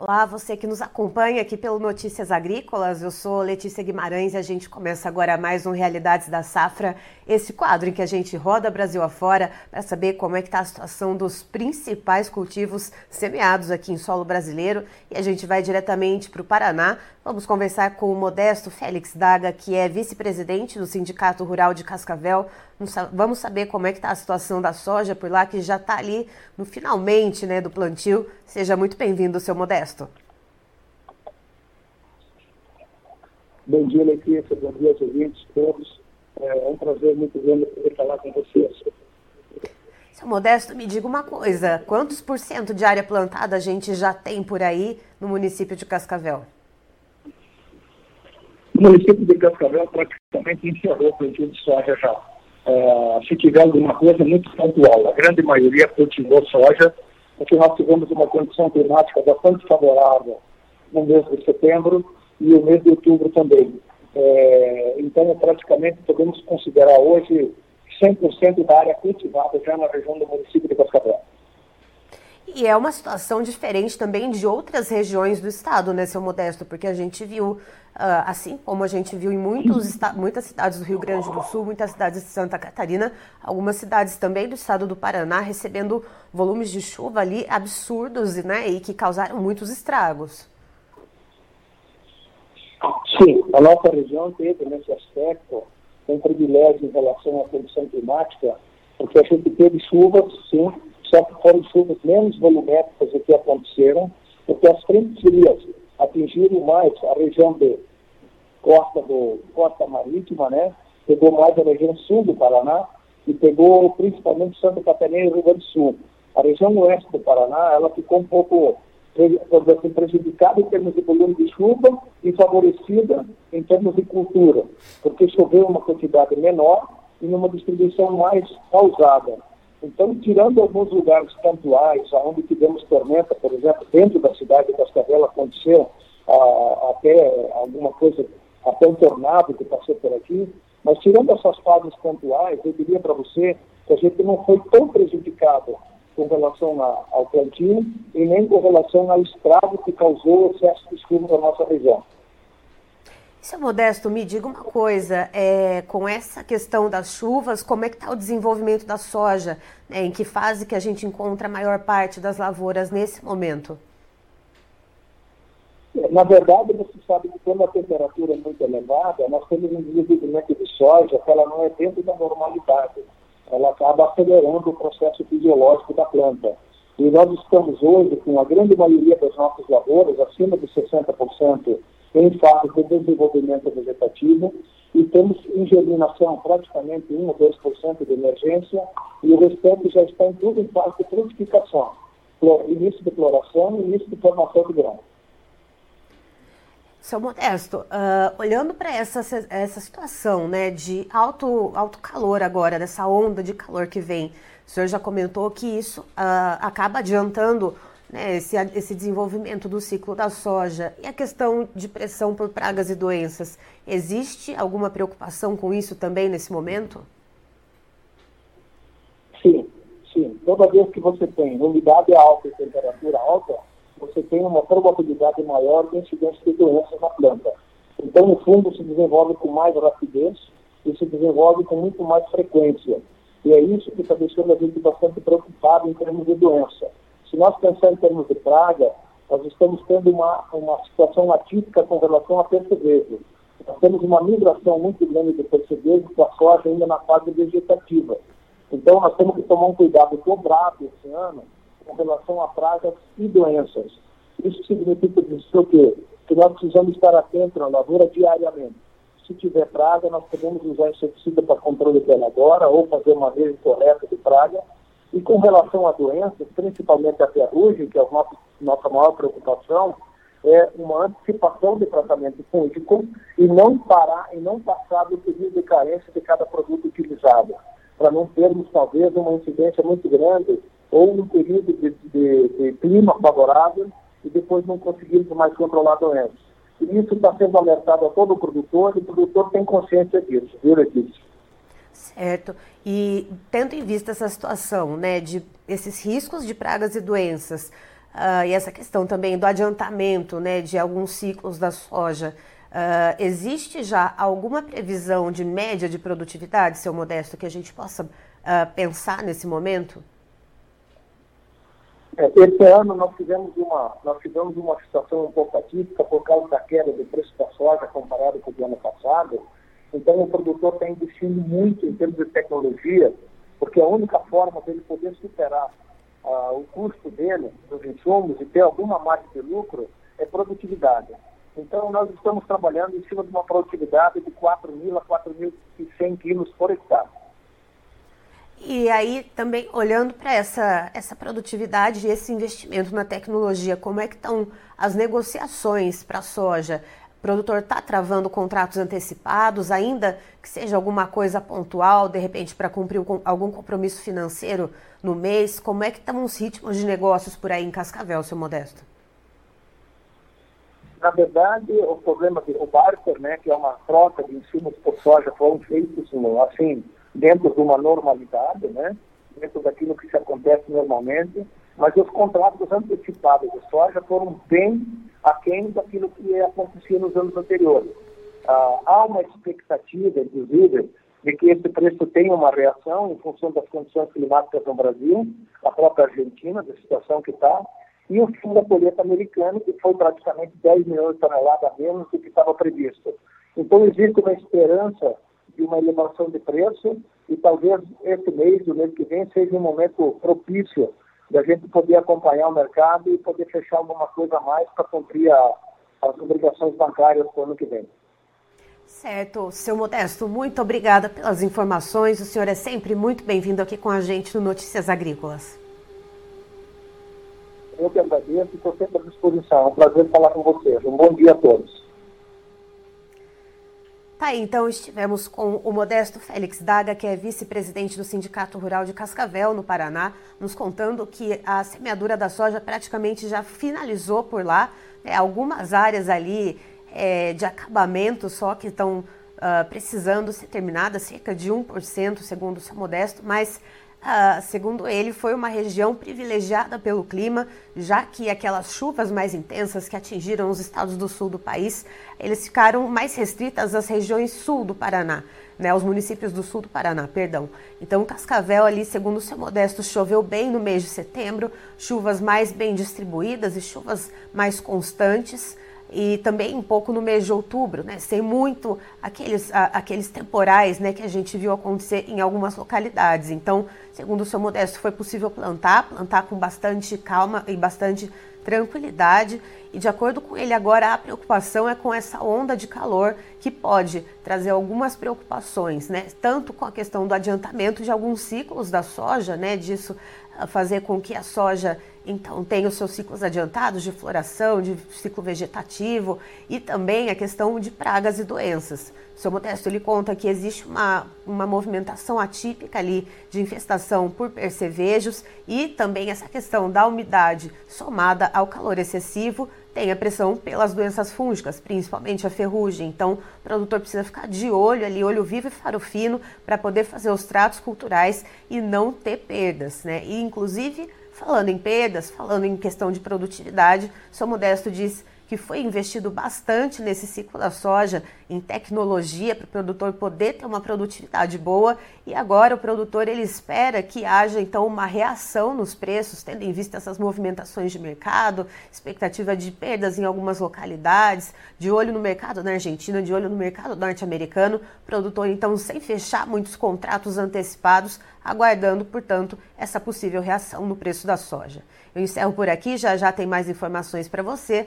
Olá, você que nos acompanha aqui pelo Notícias Agrícolas. Eu sou Letícia Guimarães e a gente começa agora mais um Realidades da Safra, esse quadro em que a gente roda Brasil afora para saber como é que está a situação dos principais cultivos semeados aqui em solo brasileiro. E a gente vai diretamente para o Paraná. Vamos conversar com o Modesto Félix Daga, que é vice-presidente do Sindicato Rural de Cascavel. Vamos saber como é que está a situação da soja por lá, que já está ali no finalmente né, do plantio. Seja muito bem-vindo, seu Modesto. Bom dia, Letícia. Bom dia aos ouvintes todos. É um prazer muito grande poder falar com vocês. Seu Modesto, me diga uma coisa: quantos por cento de área plantada a gente já tem por aí no município de Cascavel? O município de Cascavel praticamente encerrou o plantio de soja já. É, se tiver alguma coisa muito pontual. A grande maioria cultivou soja, porque nós tivemos uma condição climática bastante favorável no mês de setembro e o mês de outubro também. É, então, praticamente, podemos considerar hoje 100% da área cultivada já na região do município de Cascavel. E é uma situação diferente também de outras regiões do estado, né, seu Modesto? Porque a gente viu, ah, assim como a gente viu em muitos, muitas cidades do Rio Grande do Sul, muitas cidades de Santa Catarina, algumas cidades também do estado do Paraná recebendo volumes de chuva ali absurdos, né, e que causaram muitos estragos. Sim, a nossa região teve nesse aspecto um privilégio em relação à condição climática, porque a gente teve chuvas, sim, só que foram chuvas menos volumétricas do que aconteceram, porque as frentes frias atingiram mais a região de costa, do, costa marítima, né? pegou mais a região sul do Paraná e pegou principalmente Santa Catarina e Rio Grande do Sul. A região oeste do Paraná, ela ficou um pouco assim, prejudicada em termos de volume de chuva e favorecida em termos de cultura, porque choveu uma quantidade menor e numa distribuição mais pausada. Então, tirando alguns lugares pontuais, onde tivemos tormenta, por exemplo, dentro da cidade de Cascavel aconteceu ah, até alguma coisa, até um tornado que passou por aqui, mas tirando essas fases pontuais, eu diria para você que a gente não foi tão prejudicado com relação a, ao plantio e nem com relação ao estrago que causou o excesso de chuva na nossa região. Seu Modesto, me diga uma coisa, é, com essa questão das chuvas, como é que está o desenvolvimento da soja? Né, em que fase que a gente encontra a maior parte das lavouras nesse momento? Na verdade, você sabe que quando a temperatura é muito elevada, nós temos um desenvolvimento de soja que ela não é dentro da normalidade. Ela acaba acelerando o processo fisiológico da planta. E nós estamos hoje com a grande maioria das nossas lavouras, acima de 60%, em fase de desenvolvimento vegetativo e temos em germinação praticamente 1 ou 2% de emergência e o restante já está em tudo em fase de frutificação, início de floração e início de formação de grão. Seu Modesto, uh, olhando para essa, essa situação né, de alto, alto calor agora, dessa onda de calor que vem, o senhor já comentou que isso uh, acaba adiantando né, esse, esse desenvolvimento do ciclo da soja e a questão de pressão por pragas e doenças. Existe alguma preocupação com isso também nesse momento? Sim, sim. Toda vez que você tem umidade alta e temperatura alta, você tem uma probabilidade maior de incidência de doenças na planta. Então, o fungo se desenvolve com mais rapidez e se desenvolve com muito mais frequência. E é isso que está deixando a gente bastante preocupado em termos de doença Se nós pensarmos em termos de praga, nós estamos tendo uma, uma situação atípica com relação a percevejo. Nós temos uma migração muito grande de percevejo para a soja ainda na fase vegetativa. Então, nós temos que tomar um cuidado dobrado esse ano com relação a pragas e doenças. Isso significa dizer o quê? Que nós precisamos estar atentos na lavoura diariamente. Se tiver praga, nós podemos usar inseticida para controle agora ou fazer uma vez correta de praga. E com relação a doenças, principalmente a ferrugem, que é a nossa, maior preocupação, é uma antecipação de tratamento fúngico e não parar e não passar do período de carência de cada produto utilizado, para não termos talvez uma incidência muito grande ou um período de, de, de clima favorável e depois não conseguirmos mais controlar a doença. E isso está sendo alertado a todo produtor e o produtor tem consciência disso, viu, Letícia? Certo. E tendo em vista essa situação, né, de esses riscos de pragas e doenças, uh, e essa questão também do adiantamento, né, de alguns ciclos da soja, uh, existe já alguma previsão de média de produtividade, seu Modesto, que a gente possa uh, pensar nesse momento? É, esse ano nós tivemos uma nós tivemos uma situação um pouco atípica por causa da queda do preço da soja comparado com o ano passado. Então o produtor está investindo muito em termos de tecnologia, porque a única forma dele poder superar uh, o custo dele dos insumos e ter alguma margem de lucro é produtividade. Então nós estamos trabalhando em cima de uma produtividade de 4 mil a 4.100 quilos por hectare. E aí também olhando para essa, essa produtividade e esse investimento na tecnologia, como é que estão as negociações para a soja? O produtor está travando contratos antecipados, ainda que seja alguma coisa pontual, de repente para cumprir algum compromisso financeiro no mês? Como é que estão os ritmos de negócios por aí em Cascavel, seu Modesto? Na verdade, o problema do barter, né, que é uma troca de insumos por soja, foram feitos assim, dentro de uma normalidade, né? dentro daquilo que se acontece normalmente, mas os contratos antecipados de soja foram bem aquém daquilo que acontecia nos anos anteriores. Ah, há uma expectativa, inclusive, de que esse preço tenha uma reação em função das condições climáticas no Brasil, a própria Argentina, da situação que está, e o fim da colheita americana, que foi praticamente 10 milhões de toneladas a menos do que estava previsto. Então, existe uma esperança de uma elevação de preço e talvez esse mês, o mês que vem, seja um momento propício da gente poder acompanhar o mercado e poder fechar alguma coisa a mais para cumprir a, as obrigações bancárias para o ano que vem. Certo, seu Modesto, muito obrigada pelas informações. O senhor é sempre muito bem-vindo aqui com a gente no Notícias Agrícolas. Eu que agradeço e estou sempre à disposição. É um prazer falar com vocês. Um bom dia a todos. Tá então estivemos com o Modesto Félix Daga, que é vice-presidente do Sindicato Rural de Cascavel, no Paraná, nos contando que a semeadura da soja praticamente já finalizou por lá. É, algumas áreas ali é, de acabamento só que estão uh, precisando ser terminadas, cerca de 1%, segundo o seu Modesto, mas Uh, segundo ele, foi uma região privilegiada pelo clima, já que aquelas chuvas mais intensas que atingiram os estados do sul do país, eles ficaram mais restritas às regiões sul do Paraná, né, aos municípios do sul do Paraná, perdão. Então, Cascavel ali, segundo o seu Modesto, choveu bem no mês de setembro, chuvas mais bem distribuídas e chuvas mais constantes e também um pouco no mês de outubro, né, sem muito aqueles, a, aqueles temporais né, que a gente viu acontecer em algumas localidades. Então, segundo o seu Modesto, foi possível plantar, plantar com bastante calma e bastante tranquilidade. E de acordo com ele, agora a preocupação é com essa onda de calor que pode trazer algumas preocupações, né? Tanto com a questão do adiantamento de alguns ciclos da soja, né? Disso fazer com que a soja então tenha os seus ciclos adiantados de floração, de ciclo vegetativo e também a questão de pragas e doenças. O seu Modesto ele conta que existe uma, uma movimentação atípica ali de infestação por percevejos e também essa questão da umidade somada ao calor excessivo tem a pressão pelas doenças fúngicas, principalmente a ferrugem. Então, o produtor precisa ficar de olho ali, olho vivo e faro fino, para poder fazer os tratos culturais e não ter perdas, né? E, inclusive, falando em perdas, falando em questão de produtividade, o seu Modesto diz que foi investido bastante nesse ciclo da soja em tecnologia para o produtor poder ter uma produtividade boa e agora o produtor ele espera que haja então uma reação nos preços, tendo em vista essas movimentações de mercado, expectativa de perdas em algumas localidades, de olho no mercado na Argentina, de olho no mercado norte-americano, produtor então sem fechar muitos contratos antecipados, aguardando, portanto, essa possível reação no preço da soja. Eu encerro por aqui, já já tem mais informações para você.